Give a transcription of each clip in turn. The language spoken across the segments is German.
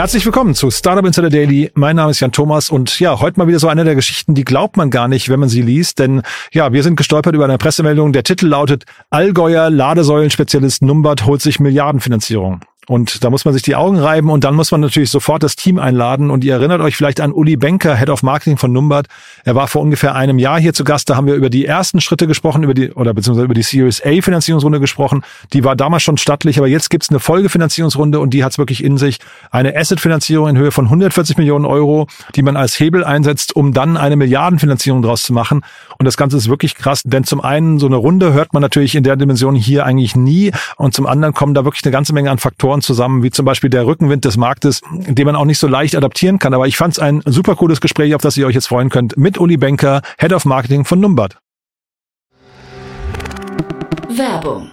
Herzlich willkommen zu Startup Insider Daily. Mein Name ist Jan Thomas und ja, heute mal wieder so eine der Geschichten, die glaubt man gar nicht, wenn man sie liest, denn ja, wir sind gestolpert über eine Pressemeldung. Der Titel lautet Allgäuer Ladesäulenspezialist Numbert holt sich Milliardenfinanzierung. Und da muss man sich die Augen reiben und dann muss man natürlich sofort das Team einladen. Und ihr erinnert euch vielleicht an Uli Benker, Head of Marketing von Numbert. Er war vor ungefähr einem Jahr hier zu Gast. Da haben wir über die ersten Schritte gesprochen, über die, oder beziehungsweise über die Series A Finanzierungsrunde gesprochen. Die war damals schon stattlich, aber jetzt gibt's eine Folgefinanzierungsrunde und die hat's wirklich in sich. Eine Asset-Finanzierung in Höhe von 140 Millionen Euro, die man als Hebel einsetzt, um dann eine Milliardenfinanzierung draus zu machen. Und das Ganze ist wirklich krass, denn zum einen so eine Runde hört man natürlich in der Dimension hier eigentlich nie und zum anderen kommen da wirklich eine ganze Menge an Faktoren zusammen, wie zum Beispiel der Rückenwind des Marktes, den man auch nicht so leicht adaptieren kann. Aber ich fand es ein super cooles Gespräch, auf das ihr euch jetzt freuen könnt, mit Uli Benker, Head of Marketing von Numbert. Werbung.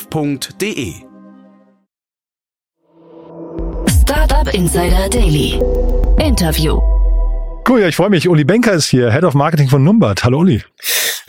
www.startup.de. Startup Insider Daily. Interview. Cool, ja, ich freue mich. Uli Benker ist hier, Head of Marketing von Numbert. Hallo Uli.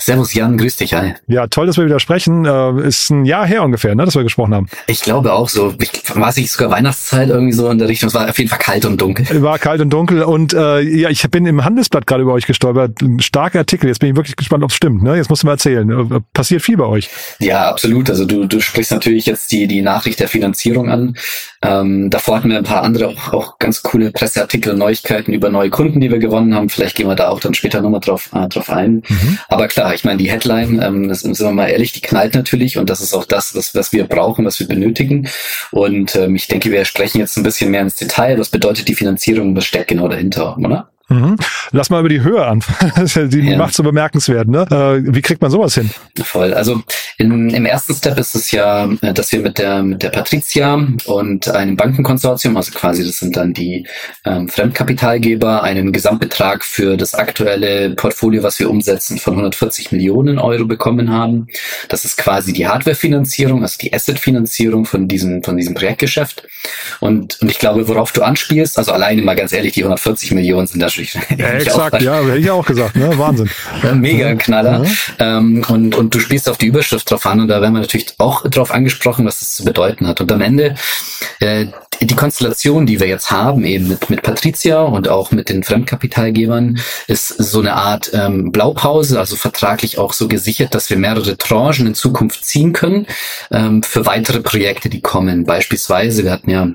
Servus Jan, grüß dich, hi. Ja, toll, dass wir wieder sprechen. Äh, ist ein Jahr her ungefähr, ne, dass wir gesprochen haben. Ich glaube auch so, ich, war es sogar Weihnachtszeit irgendwie so in der Richtung. Es war auf jeden Fall kalt und dunkel. War kalt und dunkel und äh, ja, ich bin im Handelsblatt gerade über euch gestolpert. Ein starker Artikel. Jetzt bin ich wirklich gespannt, ob es stimmt. Ne? Jetzt musst du mal erzählen. Äh, Passiert viel bei euch. Ja, absolut. Also du, du sprichst natürlich jetzt die, die Nachricht der Finanzierung an. Ähm, davor hatten wir ein paar andere auch, auch ganz coole Presseartikel und Neuigkeiten über neue Kunden, die wir gewonnen haben. Vielleicht gehen wir da auch dann später nochmal drauf, äh, drauf ein. Mhm. Aber klar, ich meine, die Headline, ähm, das sind wir mal ehrlich, die knallt natürlich und das ist auch das, was, was wir brauchen, was wir benötigen. Und ähm, ich denke, wir sprechen jetzt ein bisschen mehr ins Detail. Was bedeutet die Finanzierung? Was steckt genau dahinter, oder? Mhm. Lass mal über die Höhe an. die ja. macht so bemerkenswert. Ne? Äh, wie kriegt man sowas hin? Voll. Also in, im ersten Step ist es ja, äh, dass wir mit der mit der Patricia und einem Bankenkonsortium, also quasi das sind dann die ähm, Fremdkapitalgeber, einen Gesamtbetrag für das aktuelle Portfolio, was wir umsetzen, von 140 Millionen Euro bekommen haben. Das ist quasi die Hardwarefinanzierung, also die Assetfinanzierung von diesem von diesem Projektgeschäft. Und und ich glaube, worauf du anspielst, also alleine mal ganz ehrlich, die 140 Millionen sind natürlich ja, exakt, ja, hätte ich auch gesagt, ne? Wahnsinn. Mega Knaller. Ähm, und, und du spielst auf die Überschrift drauf an und da werden wir natürlich auch drauf angesprochen, was das zu bedeuten hat. Und am Ende äh, die Konstellation, die wir jetzt haben, eben mit, mit Patricia und auch mit den Fremdkapitalgebern, ist so eine Art ähm, Blaupause, also vertraglich auch so gesichert, dass wir mehrere Tranchen in Zukunft ziehen können ähm, für weitere Projekte, die kommen. Beispielsweise, wir hatten ja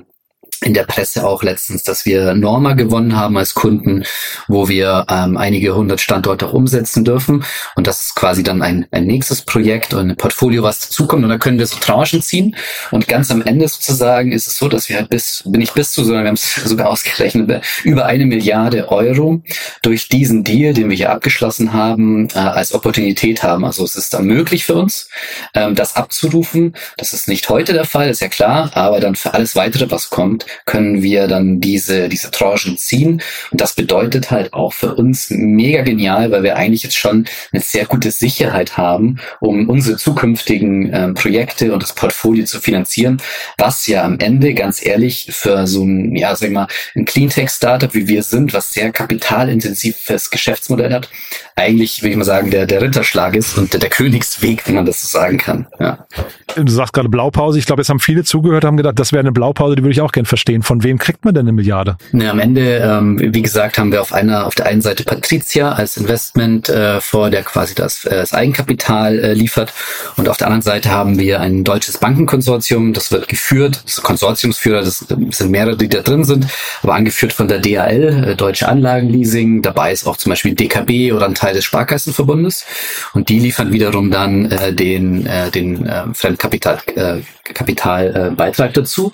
in der Presse auch letztens, dass wir Norma gewonnen haben als Kunden, wo wir ähm, einige hundert Standorte auch umsetzen dürfen. Und das ist quasi dann ein, ein nächstes Projekt und ein Portfolio, was dazukommt. Und da können wir so Tranchen ziehen. Und ganz am Ende sozusagen ist es so, dass wir halt bis, bin ich bis zu, sondern wir haben es sogar ausgerechnet, über eine Milliarde Euro durch diesen Deal, den wir hier abgeschlossen haben, äh, als Opportunität haben. Also es ist dann möglich für uns, ähm, das abzurufen. Das ist nicht heute der Fall, ist ja klar, aber dann für alles weitere, was kommt, können wir dann diese, diese Tranchen ziehen. Und das bedeutet halt auch für uns mega genial, weil wir eigentlich jetzt schon eine sehr gute Sicherheit haben, um unsere zukünftigen ähm, Projekte und das Portfolio zu finanzieren, was ja am Ende, ganz ehrlich, für so ein, ja, sag ich mal, ein Cleantech-Startup, wie wir sind, was sehr kapitalintensives Geschäftsmodell hat, eigentlich, würde ich mal sagen, der, der Ritterschlag ist und der, der Königsweg, wenn man das so sagen kann. Ja. Du sagst gerade Blaupause. Ich glaube, jetzt haben viele zugehört, haben gedacht, das wäre eine Blaupause, die würde ich auch gerne verstehen. Von wem kriegt man denn eine Milliarde? Ne, am Ende, ähm, wie gesagt, haben wir auf einer, auf der einen Seite Patricia als Investment äh, vor, der quasi das, äh, das Eigenkapital äh, liefert. Und auf der anderen Seite haben wir ein deutsches Bankenkonsortium, das wird geführt, das Konsortiumsführer, das sind mehrere, die da drin sind, aber angeführt von der DAL, äh, Deutsche Anlagenleasing. Dabei ist auch zum Beispiel DKB oder ein Teil des Sparkassenverbundes. Und die liefern wiederum dann äh, den, äh, den äh, Fremdkapital äh, Kapitalbeitrag äh, dazu.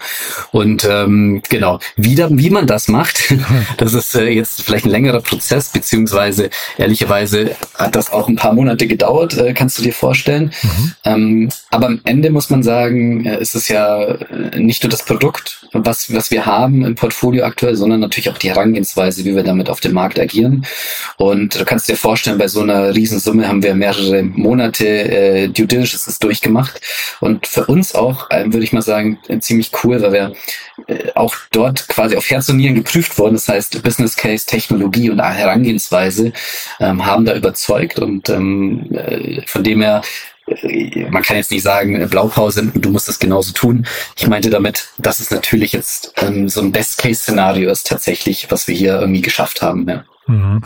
Und ähm, genau, wie, da, wie man das macht, das ist äh, jetzt vielleicht ein längerer Prozess, beziehungsweise ehrlicherweise hat das auch ein paar Monate gedauert, äh, kannst du dir vorstellen. Mhm. Ähm, aber am Ende muss man sagen, äh, ist es ja äh, nicht nur das Produkt, was, was wir haben im Portfolio aktuell, sondern natürlich auch die Herangehensweise, wie wir damit auf dem Markt agieren. Und du kannst dir vorstellen, bei so einer Riesensumme haben wir mehrere Monate äh, Due Diligence durchgemacht. Und für uns auch, äh, würde ich mal sagen, äh, ziemlich cool, weil wir äh, auch dort quasi auf Herz und Nieren geprüft wurden. Das heißt, Business Case, Technologie und Herangehensweise ähm, haben da überzeugt. Und ähm, äh, von dem her man kann jetzt nicht sagen, Blaupause, du musst das genauso tun. Ich meinte damit, dass es natürlich jetzt ähm, so ein Best-Case-Szenario ist tatsächlich, was wir hier irgendwie geschafft haben. Ja. Mhm.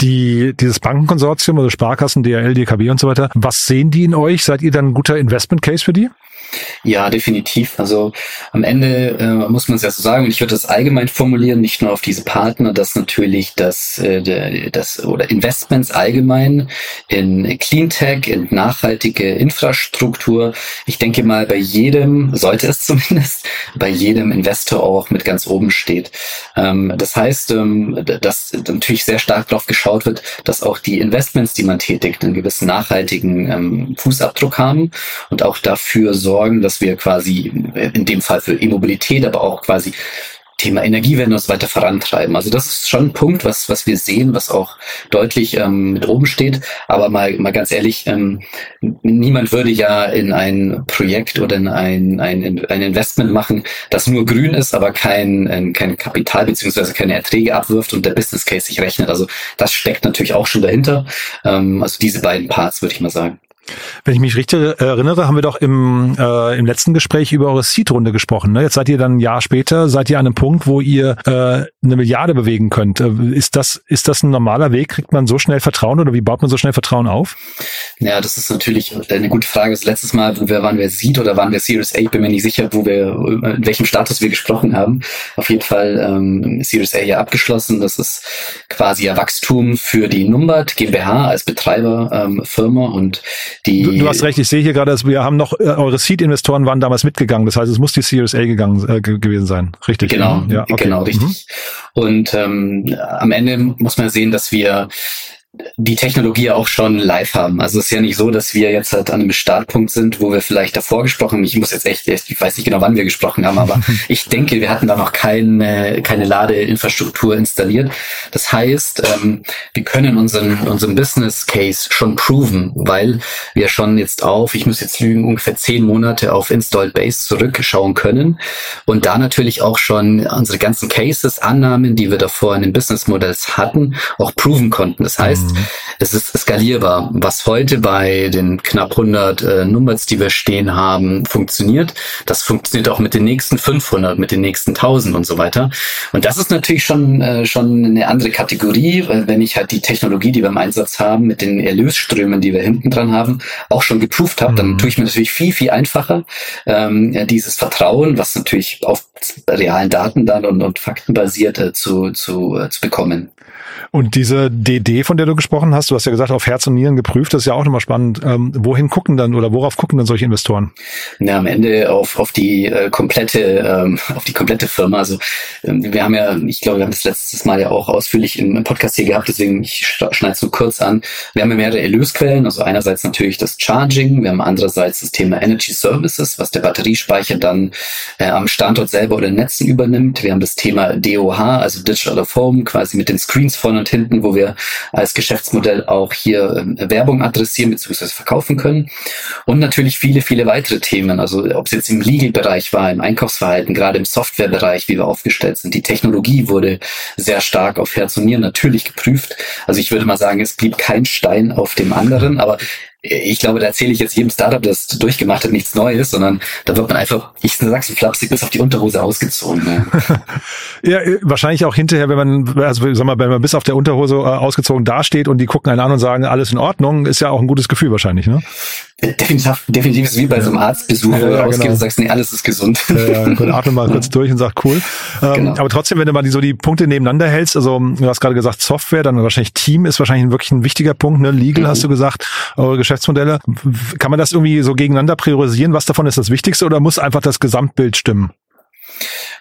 Die, dieses Bankenkonsortium, also Sparkassen, DRL, DKB und so weiter, was sehen die in euch? Seid ihr dann ein guter Investment Case für die? Ja, definitiv. Also am Ende äh, muss man es ja so sagen, und ich würde das allgemein formulieren, nicht nur auf diese Partner, dass natürlich das, äh, das oder Investments allgemein in Cleantech, in nachhaltige Infrastruktur. Ich denke mal, bei jedem, sollte es zumindest, bei jedem Investor auch mit ganz oben steht. Ähm, das heißt, ähm, dass natürlich sehr stark darauf geschaut wird, dass auch die Investments, die man tätigt, einen gewissen nachhaltigen ähm, Fußabdruck haben und auch dafür sorgen, sorgen, dass wir quasi in dem Fall für E-Mobilität, aber auch quasi Thema Energiewende und weiter vorantreiben. Also das ist schon ein Punkt, was, was wir sehen, was auch deutlich ähm, mit oben steht. Aber mal, mal ganz ehrlich, ähm, niemand würde ja in ein Projekt oder in ein, ein, ein Investment machen, das nur grün ist, aber kein, kein Kapital beziehungsweise keine Erträge abwirft und der Business Case sich rechnet. Also das steckt natürlich auch schon dahinter. Ähm, also diese beiden Parts, würde ich mal sagen. Wenn ich mich richtig erinnere, haben wir doch im, äh, im letzten Gespräch über eure Seed-Runde gesprochen. Ne? Jetzt seid ihr dann ein Jahr später, seid ihr an einem Punkt, wo ihr äh, eine Milliarde bewegen könnt. Äh, ist das, ist das ein normaler Weg? Kriegt man so schnell Vertrauen oder wie baut man so schnell Vertrauen auf? Ja, das ist natürlich eine gute Frage. Das letzte Mal, waren wir Seed oder waren wir Series A? Bin mir nicht sicher, wo wir, in welchem Status wir gesprochen haben. Auf jeden Fall ähm, Series A ja abgeschlossen. Das ist quasi ja Wachstum für die Numbert GmbH als Betreiberfirma ähm, und die, du, du, hast recht, ich sehe hier gerade, dass wir haben noch, äh, eure Seed-Investoren waren damals mitgegangen. Das heißt, es muss die Series A gegangen, äh, gewesen sein. Richtig. Genau, ja, okay. genau, richtig. Mhm. Und ähm, am Ende muss man sehen, dass wir die Technologie auch schon live haben. Also es ist ja nicht so, dass wir jetzt halt an einem Startpunkt sind, wo wir vielleicht davor gesprochen haben. Ich muss jetzt echt, ich weiß nicht genau, wann wir gesprochen haben, aber ich denke, wir hatten da noch keine, keine Ladeinfrastruktur installiert. Das heißt, ähm, wir können unseren, unseren Business Case schon proven, weil wir schon jetzt auf, ich muss jetzt lügen, ungefähr zehn Monate auf Installed Base zurückschauen können und da natürlich auch schon unsere ganzen Cases, Annahmen, die wir davor in den Business Models hatten, auch proven konnten. Das heißt, heißt, mhm. es ist skalierbar. Was heute bei den knapp 100 äh, Numbers, die wir stehen haben, funktioniert, das funktioniert auch mit den nächsten 500, mit den nächsten 1000 und so weiter. Und das ist natürlich schon, äh, schon eine andere Kategorie, weil wenn ich halt die Technologie, die wir im Einsatz haben, mit den Erlösströmen, die wir hinten dran haben, auch schon geprüft habe, mhm. dann tue ich mir natürlich viel, viel einfacher, ähm, dieses Vertrauen, was natürlich auf realen Daten dann und, und Fakten basiert äh, zu, zu, äh, zu bekommen. Und diese DD, von der du gesprochen hast, du hast ja gesagt, auf Herz und Nieren geprüft, das ist ja auch nochmal spannend. Ähm, wohin gucken dann oder worauf gucken dann solche Investoren? Ja, am Ende auf, auf die äh, komplette, ähm, auf die komplette Firma. Also ähm, wir haben ja, ich glaube, wir haben das letztes Mal ja auch ausführlich im, Podcast hier gehabt, deswegen ich schneide es nur kurz an. Wir haben ja mehrere Erlösquellen, also einerseits natürlich das Charging, wir haben andererseits das Thema Energy Services, was der Batteriespeicher dann äh, am Standort selber oder in Netzen übernimmt. Wir haben das Thema DOH, also Digital Home, quasi mit den Screens vorne und hinten, wo wir als Geschäftsmodell auch hier äh, Werbung adressieren bzw. verkaufen können. Und natürlich viele, viele weitere Themen. Also ob es jetzt im Legal-Bereich war, im Einkaufsverhalten, gerade im Software-Bereich, wie wir aufgestellt sind. Die Technologie wurde sehr stark auf Herz und Nieren natürlich geprüft. Also ich würde mal sagen, es blieb kein Stein auf dem anderen, aber ich glaube, da erzähle ich jetzt jedem Startup, das durchgemacht hat, nichts Neues, sondern da wird man einfach, ich sag's so flapsig, bis auf die Unterhose ausgezogen. Ne? ja, äh, wahrscheinlich auch hinterher, wenn man, also sag mal, wenn man bis auf der Unterhose äh, ausgezogen dasteht und die gucken einen an und sagen, alles in Ordnung, ist ja auch ein gutes Gefühl wahrscheinlich, ne? Definitiv, definitiv ist wie bei so einem Arztbesuch, ja, wo du ja, genau. und sagst, nee, alles ist gesund. Ja, ja, atme mal kurz durch und sag, cool. Ähm, genau. Aber trotzdem, wenn du mal die, so die Punkte nebeneinander hältst, also du hast gerade gesagt, Software, dann wahrscheinlich Team ist wahrscheinlich wirklich ein wichtiger Punkt, ne? Legal mhm. hast du gesagt, eure Geschäftsmodelle. Kann man das irgendwie so gegeneinander priorisieren? Was davon ist das Wichtigste oder muss einfach das Gesamtbild stimmen?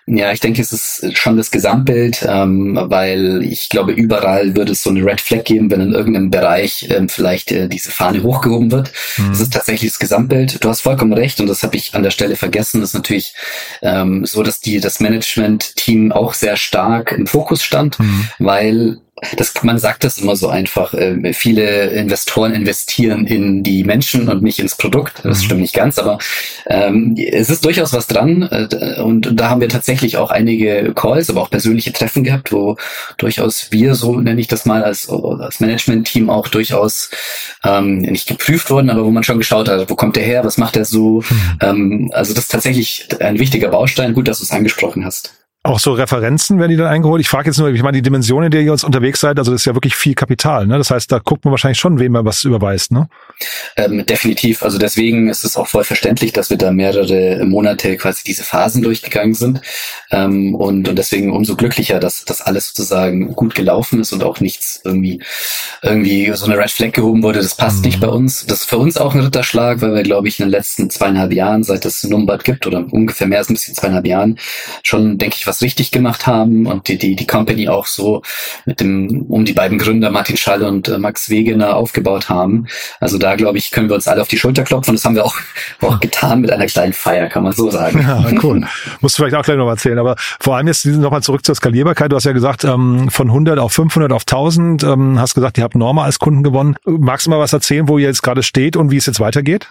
Ja, ich denke, es ist schon das Gesamtbild, ähm, weil ich glaube, überall würde es so eine Red Flag geben, wenn in irgendeinem Bereich ähm, vielleicht äh, diese Fahne hochgehoben wird. Mhm. Es ist tatsächlich das Gesamtbild. Du hast vollkommen recht und das habe ich an der Stelle vergessen. Das ist natürlich ähm, so, dass die das Management-Team auch sehr stark im Fokus stand, mhm. weil das, man sagt das immer so einfach. Äh, viele Investoren investieren in die Menschen und nicht ins Produkt. Das mhm. stimmt nicht ganz, aber ähm, es ist durchaus was dran. Äh, und da haben wir tatsächlich auch einige Calls, aber auch persönliche Treffen gehabt, wo durchaus wir, so nenne ich das mal, als, als Management-Team auch durchaus ähm, nicht geprüft wurden, aber wo man schon geschaut hat, wo kommt der her, was macht er so. Mhm. Ähm, also das ist tatsächlich ein wichtiger Baustein. Gut, dass du es angesprochen hast. Auch so Referenzen werden die dann eingeholt. Ich frage jetzt nur, ich meine, die Dimension, in der ihr uns unterwegs seid, also das ist ja wirklich viel Kapital. Ne? Das heißt, da guckt man wahrscheinlich schon, wem man was überweist. Ne? Ähm, definitiv. Also deswegen ist es auch voll verständlich, dass wir da mehrere Monate quasi diese Phasen durchgegangen sind. Ähm, und, und deswegen umso glücklicher, dass das alles sozusagen gut gelaufen ist und auch nichts irgendwie, irgendwie so eine Red Flag gehoben wurde. Das passt mhm. nicht bei uns. Das ist für uns auch ein Ritterschlag, weil wir, glaube ich, in den letzten zweieinhalb Jahren, seit es Numbad gibt, oder ungefähr mehr als ein bisschen zweieinhalb Jahren, schon, denke ich, was richtig gemacht haben und die, die, die Company auch so mit dem, um die beiden Gründer Martin Schall und äh, Max Wegener aufgebaut haben. Also da, glaube ich, können wir uns alle auf die Schulter klopfen. Das haben wir auch, auch getan mit einer kleinen Feier, kann man so sagen. Ja, cool. Musst du vielleicht auch gleich noch erzählen. Aber vor allem jetzt nochmal zurück zur Skalierbarkeit. Du hast ja gesagt, ähm, von 100 auf 500 auf 1000, ähm, hast gesagt, ihr habt Norma als Kunden gewonnen. Magst du mal was erzählen, wo ihr jetzt gerade steht und wie es jetzt weitergeht?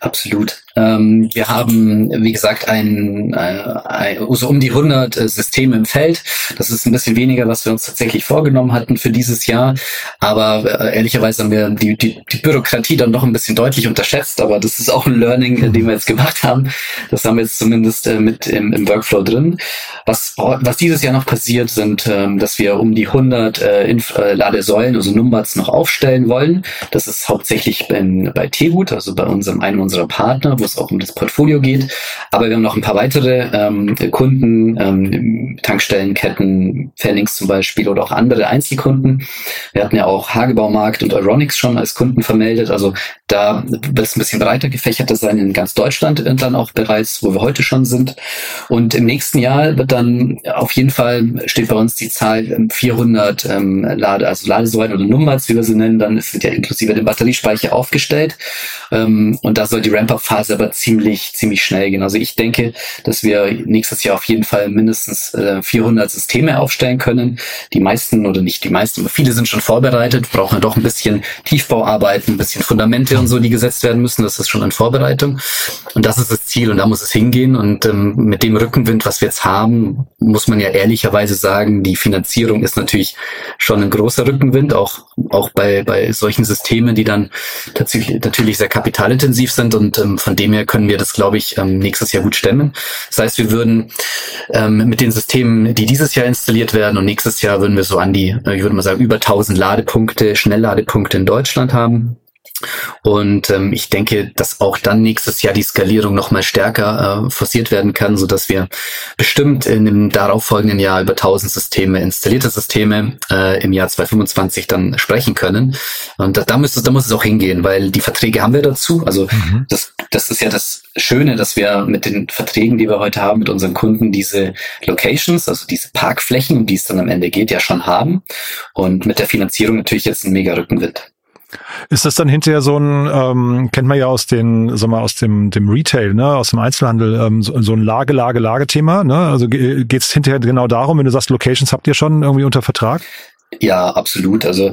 Absolut. Ähm, wir haben, wie gesagt, ein, äh, ein, so um die 100 äh, Systeme im Feld. Das ist ein bisschen weniger, was wir uns tatsächlich vorgenommen hatten für dieses Jahr. Aber äh, ehrlicherweise haben wir die, die, die Bürokratie dann noch ein bisschen deutlich unterschätzt. Aber das ist auch ein Learning, äh, den wir jetzt gemacht haben. Das haben wir jetzt zumindest äh, mit im, im Workflow drin. Was, was dieses Jahr noch passiert, sind, ähm, dass wir um die 100 äh, Inf äh, Ladesäulen, also Numbers, noch aufstellen wollen. Das ist hauptsächlich beim, bei Tegut, also bei unserem einem unserer Partner, wo es auch um das Portfolio geht. Aber wir haben noch ein paar weitere ähm, Kunden, ähm, Tankstellenketten, Phoenix zum Beispiel oder auch andere Einzelkunden. Wir hatten ja auch Hagebaumarkt und Euronics schon als Kunden vermeldet. Also da wird es ein bisschen breiter gefächerter sein in ganz Deutschland dann auch bereits, wo wir heute schon sind. Und im nächsten Jahr wird dann auf jeden Fall steht bei uns die Zahl 400 ähm, Lade, also Ladesäulen oder Nummers, wie wir sie nennen. Dann sind ja inklusive dem Batteriespeicher aufgestellt. Ähm, und da soll die Ramp-Up-Phase aber ziemlich, ziemlich schnell gehen. Also ich denke, dass wir nächstes Jahr auf jeden Fall mindestens äh, 400 Systeme aufstellen können. Die meisten oder nicht die meisten, aber viele sind schon vorbereitet, brauchen doch ein bisschen Tiefbauarbeiten, ein bisschen Fundamente und so, die gesetzt werden müssen. Das ist schon in Vorbereitung. Und das ist das Ziel und da muss es hingehen. Und ähm, mit dem Rückenwind, was wir jetzt haben, muss man ja ehrlicherweise sagen, die Finanzierung ist natürlich schon ein großer Rückenwind, auch, auch bei, bei solchen Systemen, die dann tatsächlich natürlich sehr kapitalintensiv sind und ähm, von dem her können wir das, glaube ich, ähm, nächstes Jahr gut stemmen. Das heißt, wir würden ähm, mit den Systemen, die dieses Jahr installiert werden und nächstes Jahr würden wir so an die, äh, ich würde mal sagen, über 1000 Ladepunkte, Schnellladepunkte in Deutschland haben. Und ähm, ich denke, dass auch dann nächstes Jahr die Skalierung noch mal stärker äh, forciert werden kann, so dass wir bestimmt in dem darauffolgenden Jahr über 1000 Systeme, installierte Systeme äh, im Jahr 2025 dann sprechen können. Und da, da, muss es, da muss es auch hingehen, weil die Verträge haben wir dazu. Also mhm. das, das ist ja das Schöne, dass wir mit den Verträgen, die wir heute haben, mit unseren Kunden diese Locations, also diese Parkflächen, um die es dann am Ende geht, ja schon haben. Und mit der Finanzierung natürlich jetzt ein mega Rückenwind. Ist das dann hinterher so ein, ähm, kennt man ja aus den, sag mal, aus dem, dem Retail, ne, aus dem Einzelhandel, ähm, so, so ein Lage, Lage, Lage-Thema, ne? Also geht es hinterher genau darum, wenn du sagst, Locations habt ihr schon irgendwie unter Vertrag? Ja, absolut. Also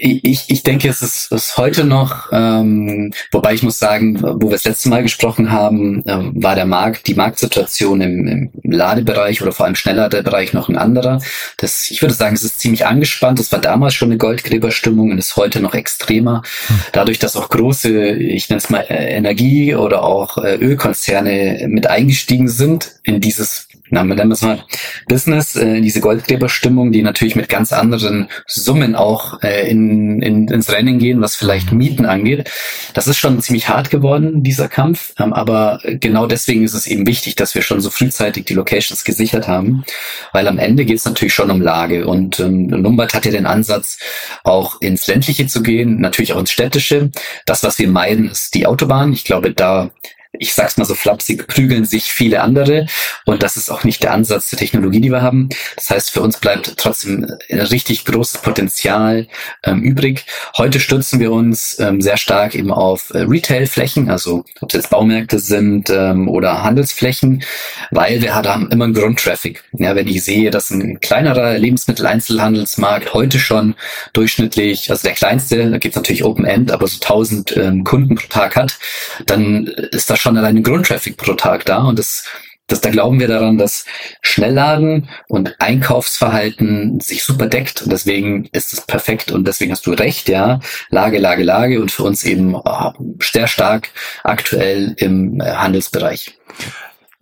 ich, ich denke, es ist, ist heute noch, ähm, wobei ich muss sagen, wo wir das letzte Mal gesprochen haben, ähm, war der Markt, die Marktsituation im, im Ladebereich oder vor allem Schnellladebereich noch ein anderer. Das, ich würde sagen, es ist ziemlich angespannt. Es war damals schon eine Goldgräberstimmung und ist heute noch extremer. Hm. Dadurch, dass auch große, ich nenne es mal äh, Energie- oder auch äh, Ölkonzerne mit eingestiegen sind in dieses na, nennen wir es mal Business, äh, diese Goldgräberstimmung, die natürlich mit ganz anderen Summen auch äh, in, in, ins Rennen gehen, was vielleicht Mieten angeht. Das ist schon ziemlich hart geworden, dieser Kampf. Ähm, aber genau deswegen ist es eben wichtig, dass wir schon so frühzeitig die Locations gesichert haben, weil am Ende geht es natürlich schon um Lage. Und ähm, Lombard hat ja den Ansatz, auch ins Ländliche zu gehen, natürlich auch ins Städtische. Das, was wir meiden, ist die Autobahn. Ich glaube, da ich sag's mal so flapsig, prügeln sich viele andere. Und das ist auch nicht der Ansatz der Technologie, die wir haben. Das heißt, für uns bleibt trotzdem ein richtig großes Potenzial ähm, übrig. Heute stützen wir uns ähm, sehr stark eben auf äh, Retail-Flächen, also ob es jetzt Baumärkte sind ähm, oder Handelsflächen, weil wir haben immer einen Grundtraffic. Ja, wenn ich sehe, dass ein kleinerer Lebensmitteleinzelhandelsmarkt heute schon durchschnittlich, also der kleinste, da gibt's natürlich Open End, aber so 1000 ähm, Kunden pro Tag hat, dann ist das schon alleine Grundtraffic pro Tag da und das das, da glauben wir daran, dass Schnellladen und Einkaufsverhalten sich super deckt und deswegen ist es perfekt und deswegen hast du recht, ja, Lage, Lage, Lage und für uns eben oh, sehr stark aktuell im äh, Handelsbereich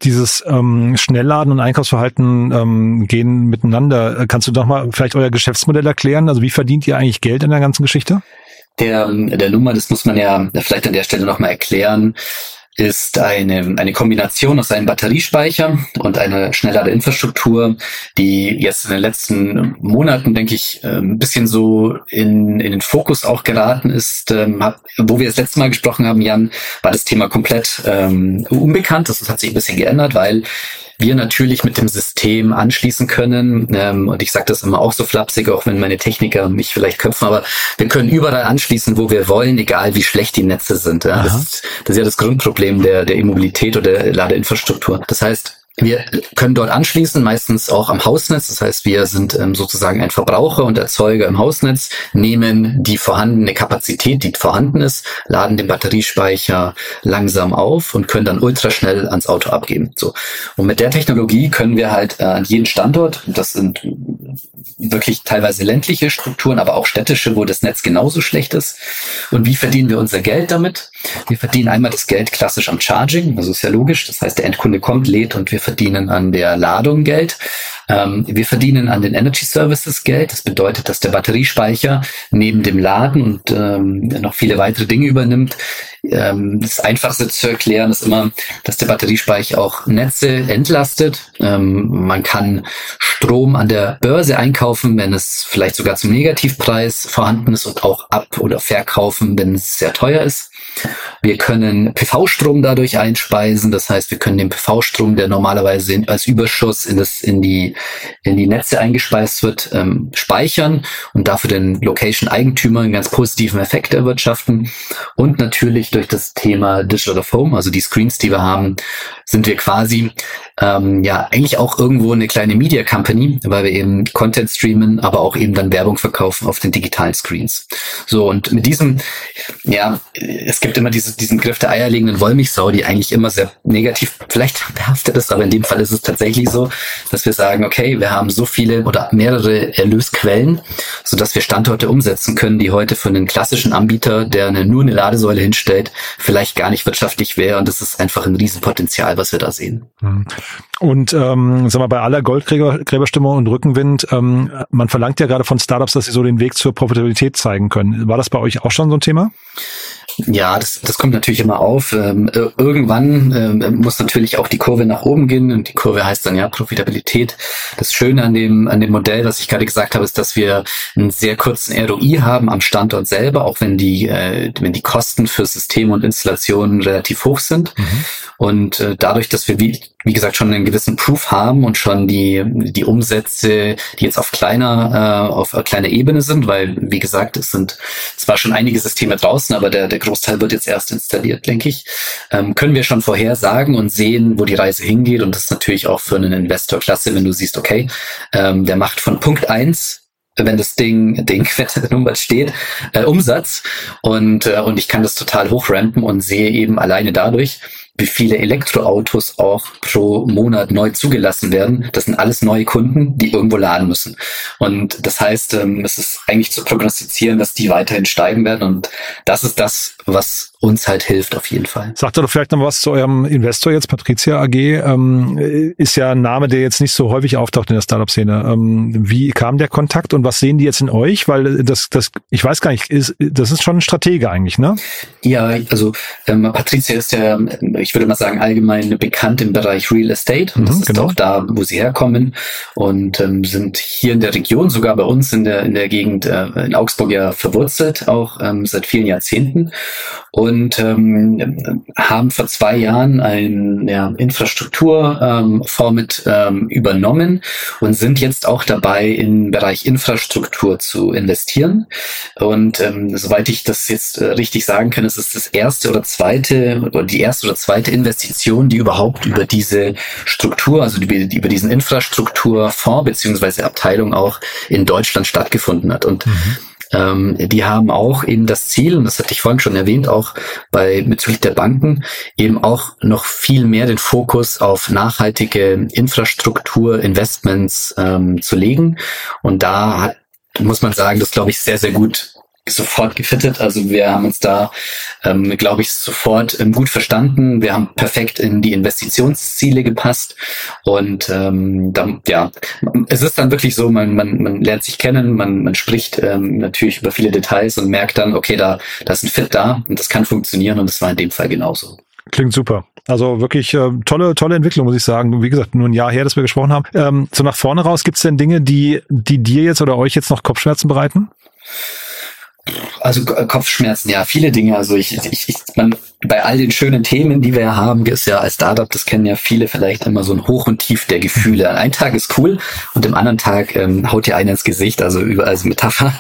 dieses ähm, Schnellladen und Einkaufsverhalten ähm, gehen miteinander. Kannst du doch mal vielleicht euer Geschäftsmodell erklären? Also wie verdient ihr eigentlich Geld in der ganzen Geschichte? Der, der Nummer, das muss man ja vielleicht an der Stelle nochmal erklären ist eine, eine Kombination aus einem Batteriespeicher und einer Schnellladeinfrastruktur, die jetzt in den letzten Monaten, denke ich, äh, ein bisschen so in, in den Fokus auch geraten ist. Ähm, wo wir das letzte Mal gesprochen haben, Jan, war das Thema komplett ähm, unbekannt. Das hat sich ein bisschen geändert, weil wir natürlich mit dem System anschließen können. Ähm, und ich sage das immer auch so flapsig, auch wenn meine Techniker mich vielleicht köpfen, aber wir können überall anschließen, wo wir wollen, egal wie schlecht die Netze sind. Ja? Das, ist, das ist ja das Grundproblem der, der Immobilität oder der Ladeinfrastruktur. Das heißt, wir können dort anschließen, meistens auch am Hausnetz. Das heißt, wir sind ähm, sozusagen ein Verbraucher und Erzeuger im Hausnetz, nehmen die vorhandene Kapazität, die vorhanden ist, laden den Batteriespeicher langsam auf und können dann ultraschnell ans Auto abgeben. So. Und mit der Technologie können wir halt äh, an jeden Standort, das sind wirklich teilweise ländliche Strukturen, aber auch städtische, wo das Netz genauso schlecht ist. Und wie verdienen wir unser Geld damit? Wir verdienen einmal das Geld klassisch am Charging, also ist ja logisch. Das heißt, der Endkunde kommt, lädt und wir verdienen an der Ladung Geld. Ähm, wir verdienen an den Energy Services Geld. Das bedeutet, dass der Batteriespeicher neben dem Laden und ähm, noch viele weitere Dinge übernimmt. Ähm, das Einfachste zu erklären ist immer, dass der Batteriespeicher auch Netze entlastet. Ähm, man kann Strom an der Börse einkaufen, wenn es vielleicht sogar zum Negativpreis vorhanden ist und auch ab- oder verkaufen, wenn es sehr teuer ist. Wir können PV-Strom dadurch einspeisen. Das heißt, wir können den PV-Strom, der normalerweise als Überschuss in, das, in, die, in die Netze eingespeist wird, ähm, speichern und dafür den Location-Eigentümer einen ganz positiven Effekt erwirtschaften. Und natürlich durch das Thema Digital of Home, also die Screens, die wir haben, sind wir quasi ähm, ja eigentlich auch irgendwo eine kleine Media Company, weil wir eben Content streamen, aber auch eben dann Werbung verkaufen auf den digitalen Screens. So und mit diesem, ja, es gibt immer diese, diesen Griff der eierlegenden Wollmilchsau, die eigentlich immer sehr negativ vielleicht behaftet ist, aber in dem Fall ist es tatsächlich so, dass wir sagen, okay, wir haben so viele oder mehrere Erlösquellen, so dass wir Standorte umsetzen können, die heute für einen klassischen Anbieter, der eine, nur eine Ladesäule hinstellt, vielleicht gar nicht wirtschaftlich wäre und das ist einfach ein Riesenpotenzial, was wir da sehen. Hm. Und ähm, sag mal, bei aller Goldgräberstimmung und Rückenwind, ähm, man verlangt ja gerade von Startups, dass sie so den Weg zur Profitabilität zeigen können. War das bei euch auch schon so ein Thema? Ja, das, das kommt natürlich immer auf. Ähm, irgendwann ähm, muss natürlich auch die Kurve nach oben gehen und die Kurve heißt dann ja Profitabilität. Das Schöne an dem, an dem Modell, was ich gerade gesagt habe, ist, dass wir einen sehr kurzen ROI haben am Standort selber, auch wenn die, äh, wenn die Kosten für Systeme und Installationen relativ hoch sind. Mhm. Und äh, dadurch, dass wir, wie, wie gesagt, schon einen gewissen Proof haben und schon die, die Umsätze, die jetzt auf kleiner, äh, auf kleiner Ebene sind, weil, wie gesagt, es sind zwar schon einige Systeme draußen, aber der, der Großteil wird jetzt erst installiert, denke ich, ähm, können wir schon vorhersagen und sehen, wo die Reise hingeht. Und das ist natürlich auch für einen Investor klasse, wenn du siehst, okay, ähm, der macht von Punkt eins wenn das Ding, Ding, wenn der Nummer steht, äh, Umsatz und, äh, und ich kann das total hochrampen und sehe eben alleine dadurch, wie viele Elektroautos auch pro Monat neu zugelassen werden. Das sind alles neue Kunden, die irgendwo laden müssen. Und das heißt, ähm, es ist eigentlich zu prognostizieren, dass die weiterhin steigen werden. Und das ist das, was uns halt hilft auf jeden Fall. Sagt doch vielleicht noch was zu eurem Investor jetzt, Patricia AG. Ähm, ist ja ein Name, der jetzt nicht so häufig auftaucht in der Startup-Szene. Ähm, wie kam der Kontakt und was sehen die jetzt in euch? Weil das, das, ich weiß gar nicht, ist, das ist schon ein Stratege eigentlich, ne? Ja, also ähm, Patricia ist ja, ich würde mal sagen, allgemein bekannt im Bereich Real Estate. Und das mhm, ist genau. auch da, wo sie herkommen und ähm, sind hier in der Region, sogar bei uns in der, in der Gegend äh, in Augsburg ja verwurzelt, auch ähm, seit vielen Jahrzehnten und ähm, haben vor zwei Jahren ein ja, Infrastrukturfonds ähm, mit ähm, übernommen und sind jetzt auch dabei, im Bereich Infrastruktur zu investieren. Und ähm, soweit ich das jetzt äh, richtig sagen kann, ist es das erste oder zweite oder die erste oder zweite Investition, die überhaupt über diese Struktur, also die, die über diesen Infrastrukturfonds beziehungsweise Abteilung auch in Deutschland stattgefunden hat. Und mhm. Ähm, die haben auch eben das Ziel, und das hatte ich vorhin schon erwähnt, auch bei bezüglich der Banken, eben auch noch viel mehr den Fokus auf nachhaltige Infrastruktur, Investments ähm, zu legen. Und da hat, muss man sagen, das glaube ich sehr, sehr gut sofort gefittet. Also wir haben uns da, ähm, glaube ich, sofort ähm, gut verstanden. Wir haben perfekt in die Investitionsziele gepasst und ähm, dann, ja, es ist dann wirklich so, man, man, man lernt sich kennen, man, man spricht ähm, natürlich über viele Details und merkt dann, okay, da, da ist ein Fit da und das kann funktionieren und das war in dem Fall genauso. Klingt super. Also wirklich äh, tolle, tolle Entwicklung, muss ich sagen. Wie gesagt, nur ein Jahr her, dass wir gesprochen haben. Ähm, so nach vorne raus, gibt es denn Dinge, die, die dir jetzt oder euch jetzt noch Kopfschmerzen bereiten? Also Kopfschmerzen, ja, viele Dinge. Also ich, ich, ich man, bei all den schönen Themen, die wir haben, ist ja als Startup, das kennen ja viele vielleicht immer so ein Hoch und Tief der Gefühle. Ein Tag ist cool und im anderen Tag ähm, haut dir einer ins Gesicht, also überall als Metapher.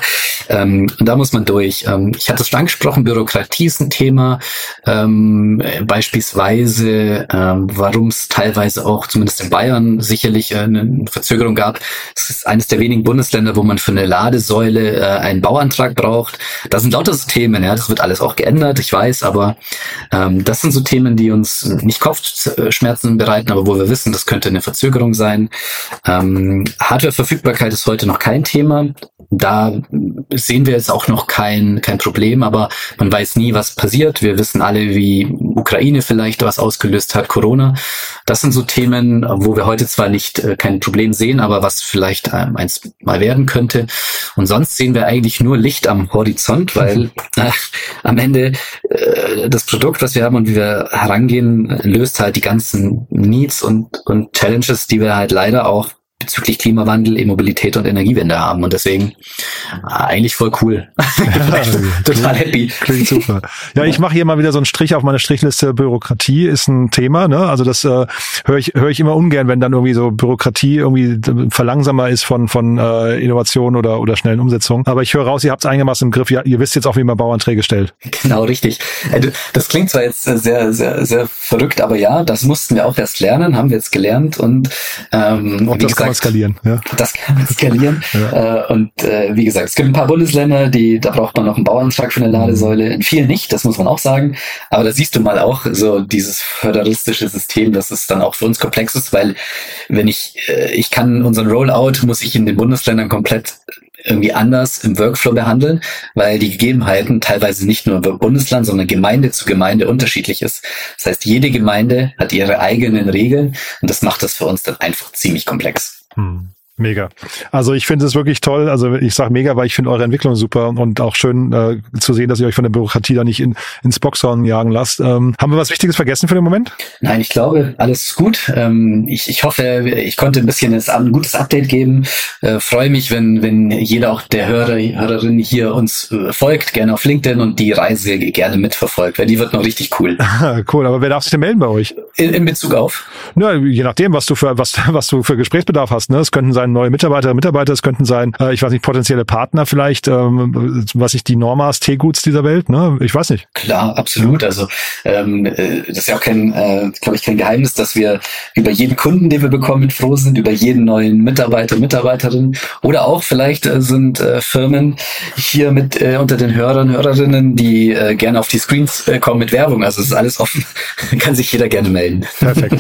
Ähm, und da muss man durch. Ähm, ich hatte es schon angesprochen, Bürokratie ist ein Thema. Ähm, beispielsweise, ähm, warum es teilweise auch, zumindest in Bayern, sicherlich äh, eine Verzögerung gab. Es ist eines der wenigen Bundesländer, wo man für eine Ladesäule äh, einen Bauantrag braucht. Das sind lauter so Themen, ja, das wird alles auch geändert, ich weiß, aber ähm, das sind so Themen, die uns nicht Kopfschmerzen bereiten, aber wo wir wissen, das könnte eine Verzögerung sein. Ähm, Hardwareverfügbarkeit ist heute noch kein Thema. Da sehen wir jetzt auch noch kein, kein Problem, aber man weiß nie, was passiert. Wir wissen alle, wie Ukraine vielleicht was ausgelöst hat, Corona. Das sind so Themen, wo wir heute zwar nicht äh, kein Problem sehen, aber was vielleicht ähm, eins mal werden könnte. Und sonst sehen wir eigentlich nur Licht am Horizont, weil äh, am Ende äh, das Produkt, was wir haben und wie wir herangehen, löst halt die ganzen Needs und, und Challenges, die wir halt leider auch bezüglich Klimawandel, E-Mobilität und Energiewende haben. Und deswegen äh, eigentlich voll cool. Ja, Total happy. Klingt super. Ja, ich mache hier mal wieder so einen Strich auf meine Strichliste. Bürokratie ist ein Thema. Ne? Also das äh, höre ich, hör ich immer ungern, wenn dann irgendwie so Bürokratie irgendwie verlangsamer ist von, von äh, Innovation oder, oder schnellen Umsetzungen. Aber ich höre raus, ihr habt es einigermaßen im Griff. Ja, ihr wisst jetzt auch, wie man Bauanträge stellt. Genau, richtig. Äh, das klingt zwar jetzt sehr, sehr, sehr verrückt, aber ja, das mussten wir auch erst lernen, haben wir jetzt gelernt. Und, ähm, und wie gesagt, skalieren. Ja. Das kann man skalieren. ja. Äh, und äh, wie gesagt, es gibt ein paar Bundesländer, die da braucht man noch einen Bauantrag für eine Ladesäule. In vielen nicht, das muss man auch sagen. Aber da siehst du mal auch so dieses föderalistische System, dass es dann auch für uns komplex ist, weil wenn ich, äh, ich kann unseren Rollout, muss ich in den Bundesländern komplett irgendwie anders im Workflow behandeln, weil die Gegebenheiten teilweise nicht nur Bundesland, sondern Gemeinde zu Gemeinde unterschiedlich ist. Das heißt, jede Gemeinde hat ihre eigenen Regeln und das macht das für uns dann einfach ziemlich komplex. Hmm. Mega. Also ich finde es wirklich toll. Also ich sage mega, weil ich finde eure Entwicklung super und auch schön äh, zu sehen, dass ihr euch von der Bürokratie da nicht in, ins Boxhorn jagen lasst. Ähm, haben wir was Wichtiges vergessen für den Moment? Nein, ich glaube, alles gut. Ähm, ich, ich hoffe, ich konnte ein bisschen ein gutes Update geben. Äh, Freue mich, wenn, wenn jeder auch der Hörer, Hörerin hier uns äh, folgt, gerne auf LinkedIn und die Reise gerne mitverfolgt, weil die wird noch richtig cool. cool, aber wer darf sich denn melden bei euch? In, in Bezug auf? Ja, je nachdem, was du für was, was du für Gesprächsbedarf hast. Ne? Es könnten sein sein neue Mitarbeiter, Mitarbeiter, es könnten sein, äh, ich weiß nicht, potenzielle Partner vielleicht, ähm, was ich die Normas, Teeguts dieser Welt, ne? Ich weiß nicht. Klar, absolut. Also ähm, äh, das ist ja auch kein, äh, glaube ich, kein Geheimnis, dass wir über jeden Kunden, den wir bekommen, froh sind, über jeden neuen Mitarbeiter, Mitarbeiterin oder auch vielleicht äh, sind äh, Firmen hier mit äh, unter den Hörern, Hörerinnen, die äh, gerne auf die Screens äh, kommen mit Werbung. Also es ist alles offen, kann sich jeder gerne melden. Perfekt.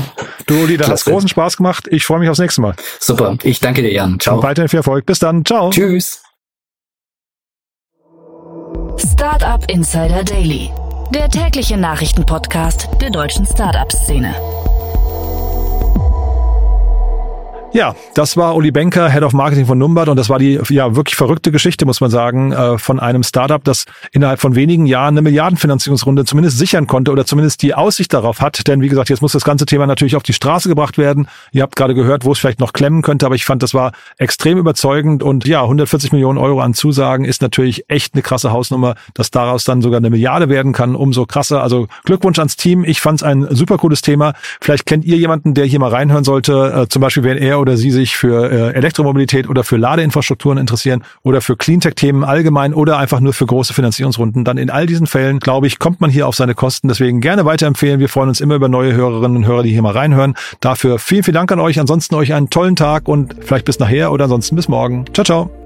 Du, Uli, da hat großen Spaß gemacht. Ich freue mich aufs nächste Mal. Super. Ich danke dir, Jan. Ciao. Und weiterhin viel Erfolg. Bis dann. Ciao. Tschüss. Startup Insider Daily, der tägliche Nachrichtenpodcast der deutschen Startup-Szene. Ja, das war Uli Benker, Head of Marketing von Numbert und das war die ja wirklich verrückte Geschichte, muss man sagen, äh, von einem Startup, das innerhalb von wenigen Jahren eine Milliardenfinanzierungsrunde zumindest sichern konnte oder zumindest die Aussicht darauf hat. Denn wie gesagt, jetzt muss das ganze Thema natürlich auf die Straße gebracht werden. Ihr habt gerade gehört, wo es vielleicht noch klemmen könnte, aber ich fand, das war extrem überzeugend und ja, 140 Millionen Euro an Zusagen ist natürlich echt eine krasse Hausnummer, dass daraus dann sogar eine Milliarde werden kann, umso krasser. Also Glückwunsch ans Team. Ich fand es ein super cooles Thema. Vielleicht kennt ihr jemanden, der hier mal reinhören sollte, äh, zum Beispiel wenn er oder sie sich für äh, Elektromobilität oder für Ladeinfrastrukturen interessieren oder für Cleantech-Themen allgemein oder einfach nur für große Finanzierungsrunden, dann in all diesen Fällen, glaube ich, kommt man hier auf seine Kosten. Deswegen gerne weiterempfehlen. Wir freuen uns immer über neue Hörerinnen und Hörer, die hier mal reinhören. Dafür vielen, vielen Dank an euch. Ansonsten euch einen tollen Tag und vielleicht bis nachher oder ansonsten bis morgen. Ciao, ciao.